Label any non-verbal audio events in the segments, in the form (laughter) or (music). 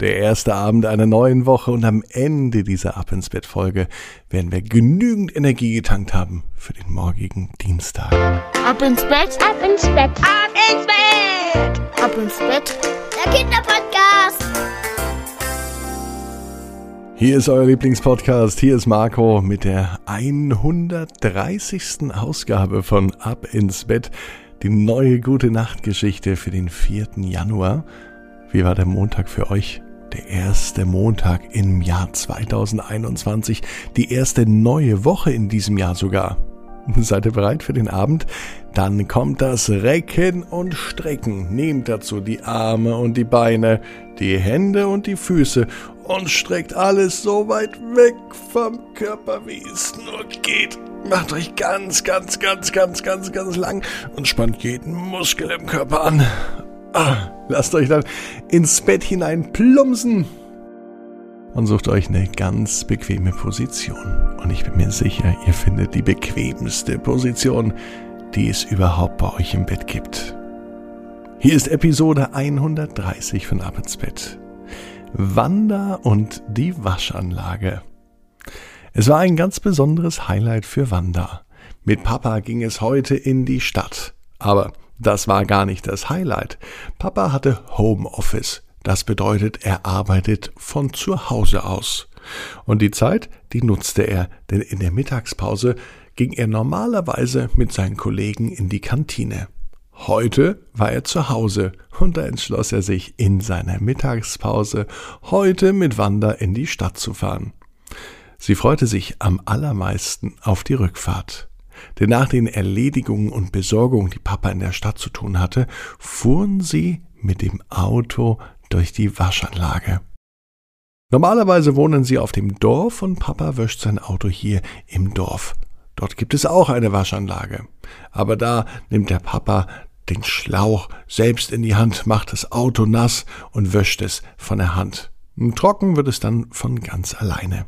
Der erste Abend einer neuen Woche und am Ende dieser Ab ins Bett Folge werden wir genügend Energie getankt haben für den morgigen Dienstag. Ab ins Bett, ab ins Bett, ab ins Bett, ab ins Bett. Der Kinderpodcast. Hier ist euer Lieblingspodcast. Hier ist Marco mit der 130. Ausgabe von Ab ins Bett. Die neue gute Nachtgeschichte für den 4. Januar. Wie war der Montag für euch? Der erste Montag im Jahr 2021, die erste neue Woche in diesem Jahr sogar. (laughs) Seid ihr bereit für den Abend? Dann kommt das Recken und Strecken. Nehmt dazu die Arme und die Beine, die Hände und die Füße und streckt alles so weit weg vom Körper, wie es nur geht. Macht euch ganz, ganz, ganz, ganz, ganz, ganz lang und spannt jeden Muskel im Körper an. Ah, lasst euch dann ins Bett hinein plumpsen und sucht euch eine ganz bequeme Position. Und ich bin mir sicher, ihr findet die bequemste Position, die es überhaupt bei euch im Bett gibt. Hier ist Episode 130 von Ab ins Bett. Wanda und die Waschanlage. Es war ein ganz besonderes Highlight für Wanda. Mit Papa ging es heute in die Stadt. Aber das war gar nicht das Highlight. Papa hatte Homeoffice. Das bedeutet, er arbeitet von zu Hause aus. Und die Zeit, die nutzte er, denn in der Mittagspause ging er normalerweise mit seinen Kollegen in die Kantine. Heute war er zu Hause und da entschloss er sich in seiner Mittagspause heute mit Wanda in die Stadt zu fahren. Sie freute sich am allermeisten auf die Rückfahrt. Denn nach den Erledigungen und Besorgungen, die Papa in der Stadt zu tun hatte, fuhren sie mit dem Auto durch die Waschanlage. Normalerweise wohnen sie auf dem Dorf und Papa wäscht sein Auto hier im Dorf. Dort gibt es auch eine Waschanlage. Aber da nimmt der Papa den Schlauch selbst in die Hand, macht das Auto nass und wäscht es von der Hand. Trocken wird es dann von ganz alleine.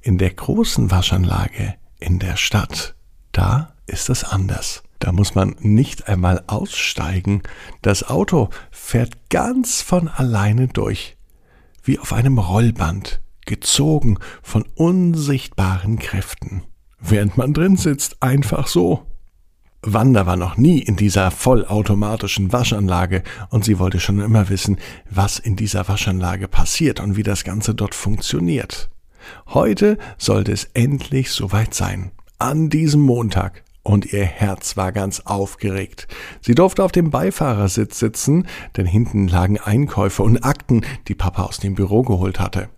In der großen Waschanlage in der Stadt da ist es anders. Da muss man nicht einmal aussteigen. Das Auto fährt ganz von alleine durch, wie auf einem Rollband, gezogen von unsichtbaren Kräften. Während man drin sitzt, einfach so. Wanda war noch nie in dieser vollautomatischen Waschanlage und sie wollte schon immer wissen, was in dieser Waschanlage passiert und wie das Ganze dort funktioniert. Heute sollte es endlich soweit sein an diesem Montag und ihr Herz war ganz aufgeregt. Sie durfte auf dem Beifahrersitz sitzen, denn hinten lagen Einkäufe und Akten, die Papa aus dem Büro geholt hatte.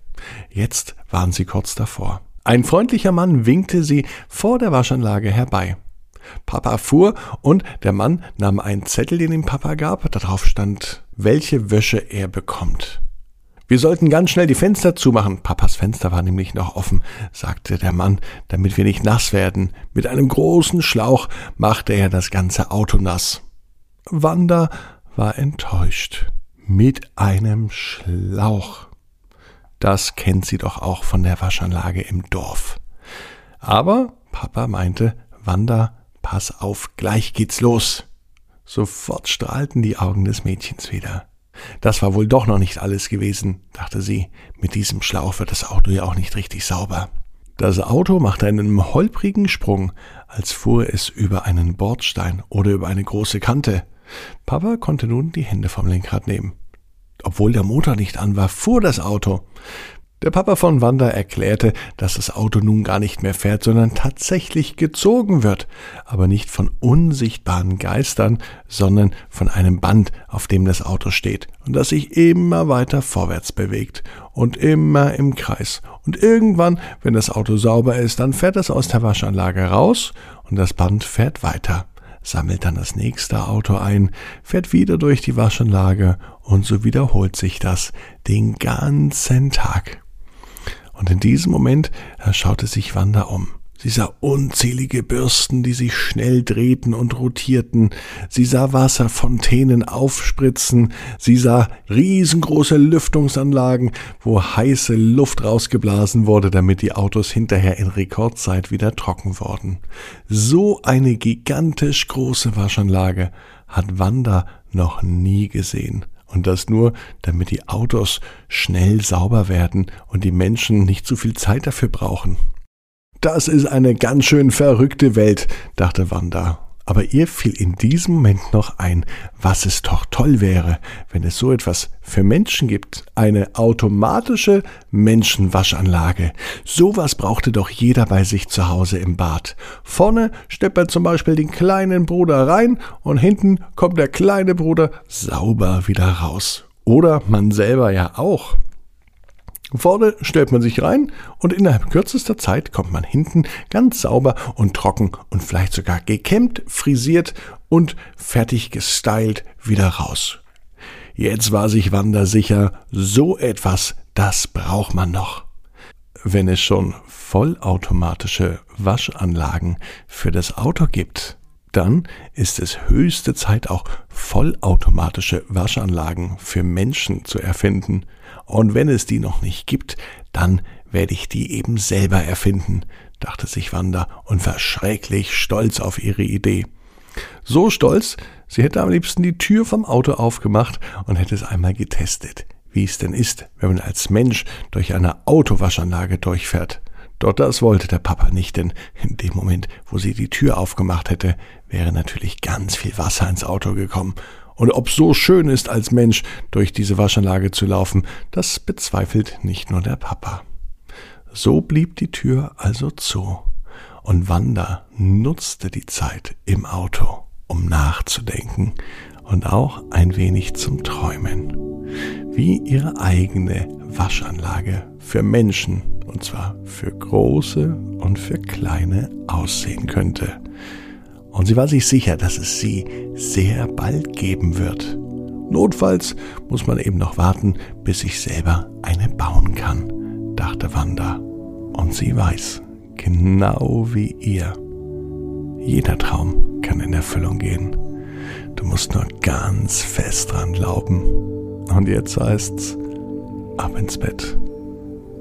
Jetzt waren sie kurz davor. Ein freundlicher Mann winkte sie vor der Waschanlage herbei. Papa fuhr und der Mann nahm einen Zettel, den ihm Papa gab. Darauf stand, welche Wäsche er bekommt. Wir sollten ganz schnell die Fenster zumachen. Papas Fenster war nämlich noch offen, sagte der Mann, damit wir nicht nass werden. Mit einem großen Schlauch machte er das ganze Auto nass. Wanda war enttäuscht. Mit einem Schlauch. Das kennt sie doch auch von der Waschanlage im Dorf. Aber Papa meinte, Wanda, pass auf, gleich geht's los. Sofort strahlten die Augen des Mädchens wieder. Das war wohl doch noch nicht alles gewesen, dachte sie. Mit diesem Schlauch wird das Auto ja auch nicht richtig sauber. Das Auto machte einen holprigen Sprung, als fuhr es über einen Bordstein oder über eine große Kante. Papa konnte nun die Hände vom Lenkrad nehmen. Obwohl der Motor nicht an war, fuhr das Auto. Der Papa von Wanda erklärte, dass das Auto nun gar nicht mehr fährt, sondern tatsächlich gezogen wird, aber nicht von unsichtbaren Geistern, sondern von einem Band, auf dem das Auto steht und das sich immer weiter vorwärts bewegt und immer im Kreis. Und irgendwann, wenn das Auto sauber ist, dann fährt es aus der Waschanlage raus und das Band fährt weiter sammelt dann das nächste Auto ein, fährt wieder durch die Waschanlage und so wiederholt sich das den ganzen Tag. Und in diesem Moment schaute sich Wanda um. Sie sah unzählige Bürsten, die sich schnell drehten und rotierten. Sie sah Wasserfontänen aufspritzen. Sie sah riesengroße Lüftungsanlagen, wo heiße Luft rausgeblasen wurde, damit die Autos hinterher in Rekordzeit wieder trocken wurden. So eine gigantisch große Waschanlage hat Wanda noch nie gesehen. Und das nur, damit die Autos schnell sauber werden und die Menschen nicht zu viel Zeit dafür brauchen. Das ist eine ganz schön verrückte Welt, dachte Wanda aber ihr fiel in diesem Moment noch ein, was es doch toll wäre, wenn es so etwas für Menschen gibt. Eine automatische Menschenwaschanlage. Sowas brauchte doch jeder bei sich zu Hause im Bad. Vorne steppt man zum Beispiel den kleinen Bruder rein und hinten kommt der kleine Bruder sauber wieder raus. Oder man selber ja auch. Vorne stellt man sich rein und innerhalb kürzester Zeit kommt man hinten ganz sauber und trocken und vielleicht sogar gekämmt, frisiert und fertig gestylt wieder raus. Jetzt war sich Wanda sicher, so etwas, das braucht man noch. Wenn es schon vollautomatische Waschanlagen für das Auto gibt, dann ist es höchste Zeit auch vollautomatische Waschanlagen für Menschen zu erfinden. Und wenn es die noch nicht gibt, dann werde ich die eben selber erfinden, dachte sich Wanda und war schrecklich stolz auf ihre Idee. So stolz, sie hätte am liebsten die Tür vom Auto aufgemacht und hätte es einmal getestet, wie es denn ist, wenn man als Mensch durch eine Autowaschanlage durchfährt. Doch das wollte der Papa nicht, denn in dem Moment, wo sie die Tür aufgemacht hätte, wäre natürlich ganz viel Wasser ins Auto gekommen. Und ob so schön ist, als Mensch durch diese Waschanlage zu laufen, das bezweifelt nicht nur der Papa. So blieb die Tür also zu. Und Wanda nutzte die Zeit im Auto, um nachzudenken und auch ein wenig zum Träumen, wie ihre eigene Waschanlage für Menschen und zwar für große und für kleine aussehen könnte. Und sie war sich sicher, dass es sie sehr bald geben wird. Notfalls muss man eben noch warten, bis ich selber eine bauen kann, dachte Wanda. Und sie weiß, genau wie ihr, jeder Traum kann in Erfüllung gehen. Du musst nur ganz fest dran glauben. Und jetzt heißt's, ab ins Bett